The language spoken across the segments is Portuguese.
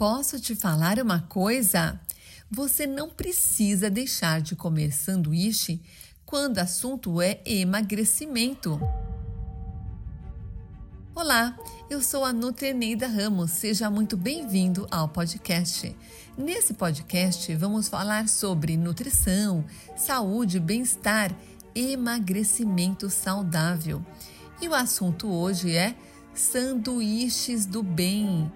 Posso te falar uma coisa? Você não precisa deixar de comer sanduíche quando o assunto é emagrecimento. Olá, eu sou a Nutreneida Ramos. Seja muito bem-vindo ao podcast. Nesse podcast vamos falar sobre nutrição, saúde, bem-estar, emagrecimento saudável. E o assunto hoje é sanduíches do bem.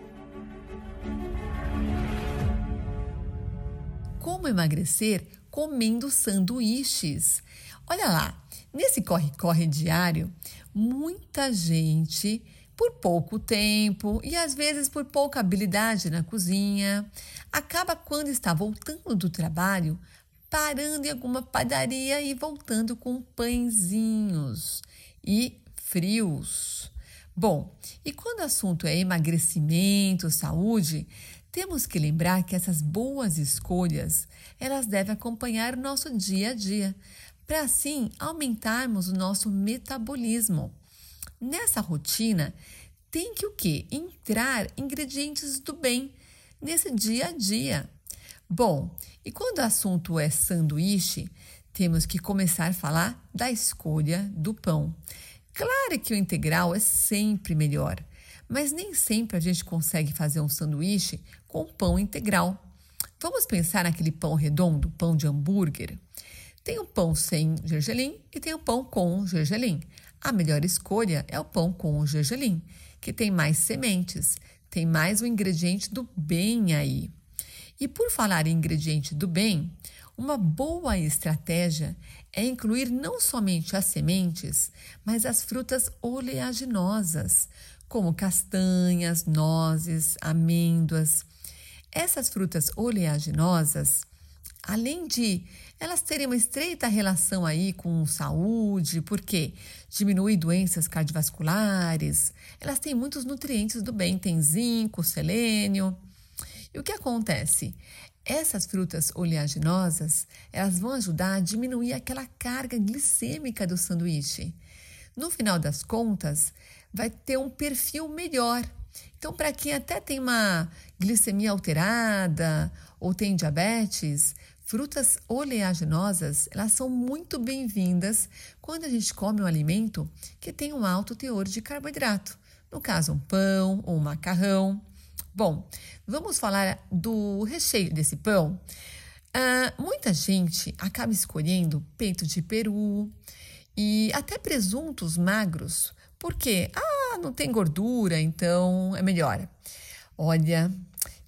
Como emagrecer comendo sanduíches? Olha lá, nesse corre-corre diário, muita gente, por pouco tempo e às vezes por pouca habilidade na cozinha, acaba quando está voltando do trabalho parando em alguma padaria e voltando com pãezinhos e frios. Bom, e quando o assunto é emagrecimento, saúde, temos que lembrar que essas boas escolhas, elas devem acompanhar o nosso dia a dia, para assim aumentarmos o nosso metabolismo. Nessa rotina, tem que o quê? Entrar ingredientes do bem nesse dia a dia. Bom, e quando o assunto é sanduíche, temos que começar a falar da escolha do pão. Claro que o integral é sempre melhor, mas nem sempre a gente consegue fazer um sanduíche com pão integral. Vamos pensar naquele pão redondo, pão de hambúrguer? Tem o pão sem gergelim e tem o pão com gergelim. A melhor escolha é o pão com gergelim, que tem mais sementes, tem mais o ingrediente do bem aí. E por falar em ingrediente do bem, uma boa estratégia é incluir não somente as sementes, mas as frutas oleaginosas, como castanhas, nozes, amêndoas. Essas frutas oleaginosas, além de elas terem uma estreita relação aí com saúde, porque diminui doenças cardiovasculares, elas têm muitos nutrientes do bem, tem zinco, selênio. E o que acontece? Essas frutas oleaginosas, elas vão ajudar a diminuir aquela carga glicêmica do sanduíche. No final das contas, vai ter um perfil melhor. Então, para quem até tem uma glicemia alterada ou tem diabetes, frutas oleaginosas, elas são muito bem-vindas quando a gente come um alimento que tem um alto teor de carboidrato. No caso, um pão ou um macarrão. Bom, vamos falar do recheio desse pão. Uh, muita gente acaba escolhendo peito de peru e até presuntos magros por quê? Ah, não tem gordura, então é melhor. Olha,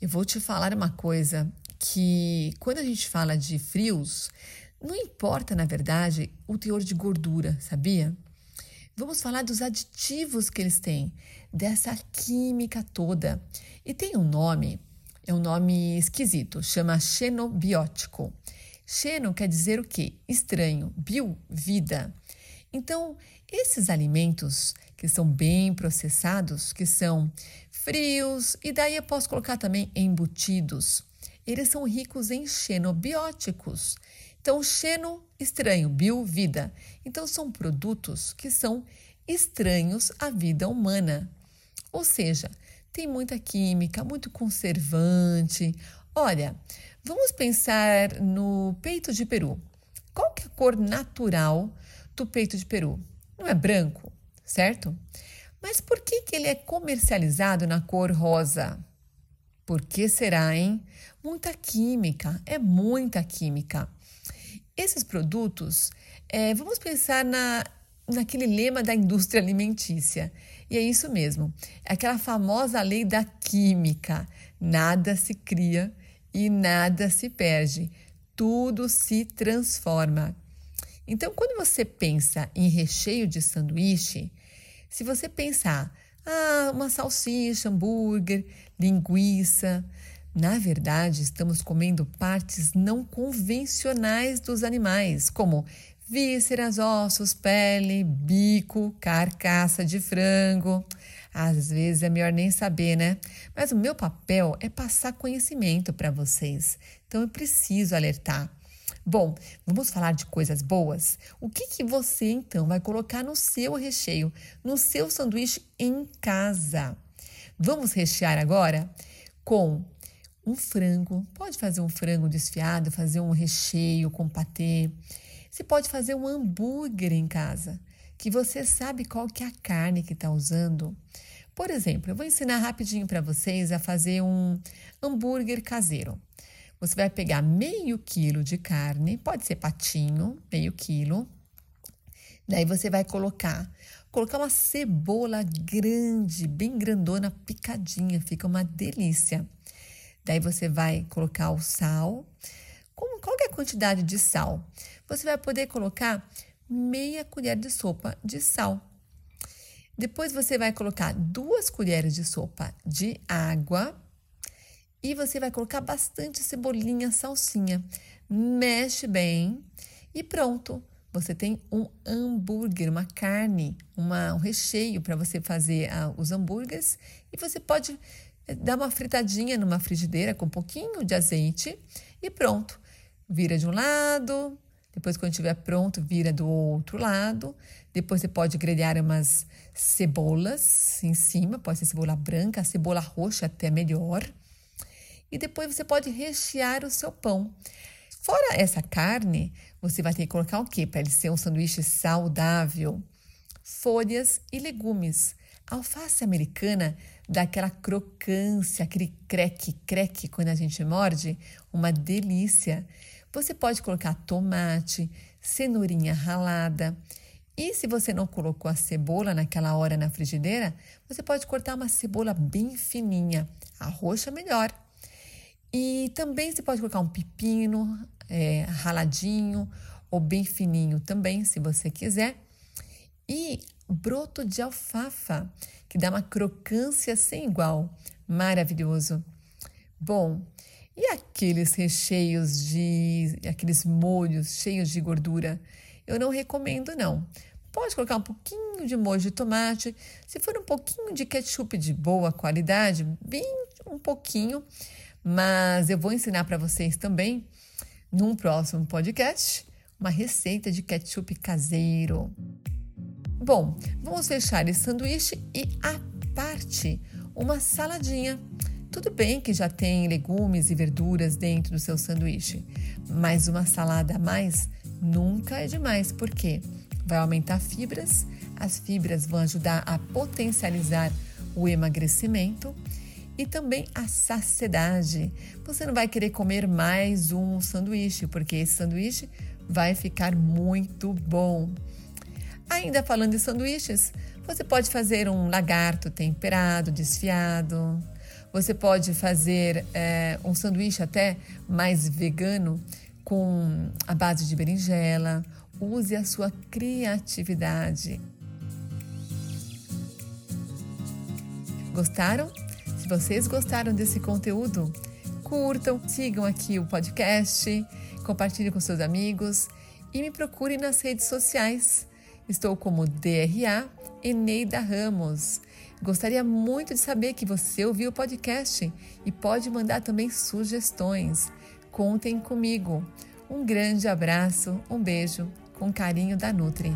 eu vou te falar uma coisa que quando a gente fala de frios, não importa, na verdade, o teor de gordura, sabia? Vamos falar dos aditivos que eles têm, dessa química toda. E tem um nome, é um nome esquisito, chama xenobiótico. Xeno quer dizer o quê? Estranho. Bio, vida. Então, esses alimentos que são bem processados, que são frios, e daí eu posso colocar também embutidos. Eles são ricos em xenobióticos. Então, xeno, estranho, bio, vida. Então, são produtos que são estranhos à vida humana. Ou seja, tem muita química, muito conservante. Olha, vamos pensar no peito de peru. Qual que é a cor natural do peito de peru? Não é branco? certo? Mas por que, que ele é comercializado na cor rosa? Por que será, hein? Muita química, é muita química. Esses produtos, é, vamos pensar na, naquele lema da indústria alimentícia. E é isso mesmo, é aquela famosa lei da química: nada se cria e nada se perde, tudo se transforma. Então, quando você pensa em recheio de sanduíche, se você pensar, ah, uma salsicha, hambúrguer, linguiça, na verdade, estamos comendo partes não convencionais dos animais, como vísceras, ossos, pele, bico, carcaça de frango. Às vezes é melhor nem saber, né? Mas o meu papel é passar conhecimento para vocês. Então eu preciso alertar. Bom, vamos falar de coisas boas? O que, que você então vai colocar no seu recheio, no seu sanduíche em casa? Vamos rechear agora com um frango, pode fazer um frango desfiado, fazer um recheio com patê. Você pode fazer um hambúrguer em casa, que você sabe qual que é a carne que está usando. Por exemplo, eu vou ensinar rapidinho para vocês a fazer um hambúrguer caseiro. Você vai pegar meio quilo de carne, pode ser patinho, meio quilo. Daí você vai colocar, colocar uma cebola grande, bem grandona, picadinha, fica uma delícia. Daí você vai colocar o sal, com qualquer quantidade de sal. Você vai poder colocar meia colher de sopa de sal. Depois você vai colocar duas colheres de sopa de água e você vai colocar bastante cebolinha, salsinha. Mexe bem e pronto. Você tem um hambúrguer, uma carne, uma, um recheio para você fazer uh, os hambúrgueres e você pode dá uma fritadinha numa frigideira com um pouquinho de azeite e pronto. Vira de um lado, depois quando estiver pronto, vira do outro lado. Depois você pode grelhar umas cebolas em cima, pode ser cebola branca, cebola roxa até melhor. E depois você pode rechear o seu pão. Fora essa carne, você vai ter que colocar o quê? Para ele ser um sanduíche saudável? Folhas e legumes. A alface americana dá aquela crocância, aquele creque-creque quando a gente morde, uma delícia. Você pode colocar tomate, cenourinha ralada. E se você não colocou a cebola naquela hora na frigideira, você pode cortar uma cebola bem fininha, a roxa melhor. E também você pode colocar um pepino é, raladinho ou bem fininho também, se você quiser. E broto de alfafa, que dá uma crocância sem igual. Maravilhoso. Bom, e aqueles recheios de aqueles molhos cheios de gordura? Eu não recomendo não. Pode colocar um pouquinho de molho de tomate, se for um pouquinho de ketchup de boa qualidade, bem um pouquinho, mas eu vou ensinar para vocês também num próximo podcast uma receita de ketchup caseiro. Bom, vamos fechar esse sanduíche e à parte uma saladinha. Tudo bem que já tem legumes e verduras dentro do seu sanduíche, mas uma salada a mais nunca é demais, porque vai aumentar fibras, as fibras vão ajudar a potencializar o emagrecimento e também a saciedade. Você não vai querer comer mais um sanduíche, porque esse sanduíche vai ficar muito bom. Ainda falando de sanduíches, você pode fazer um lagarto temperado, desfiado. Você pode fazer é, um sanduíche até mais vegano com a base de berinjela. Use a sua criatividade. Gostaram? Se vocês gostaram desse conteúdo, curtam, sigam aqui o podcast, compartilhem com seus amigos e me procurem nas redes sociais. Estou como DRA Eneida Ramos. Gostaria muito de saber que você ouviu o podcast e pode mandar também sugestões. Contem comigo. Um grande abraço, um beijo, com carinho da Nutri.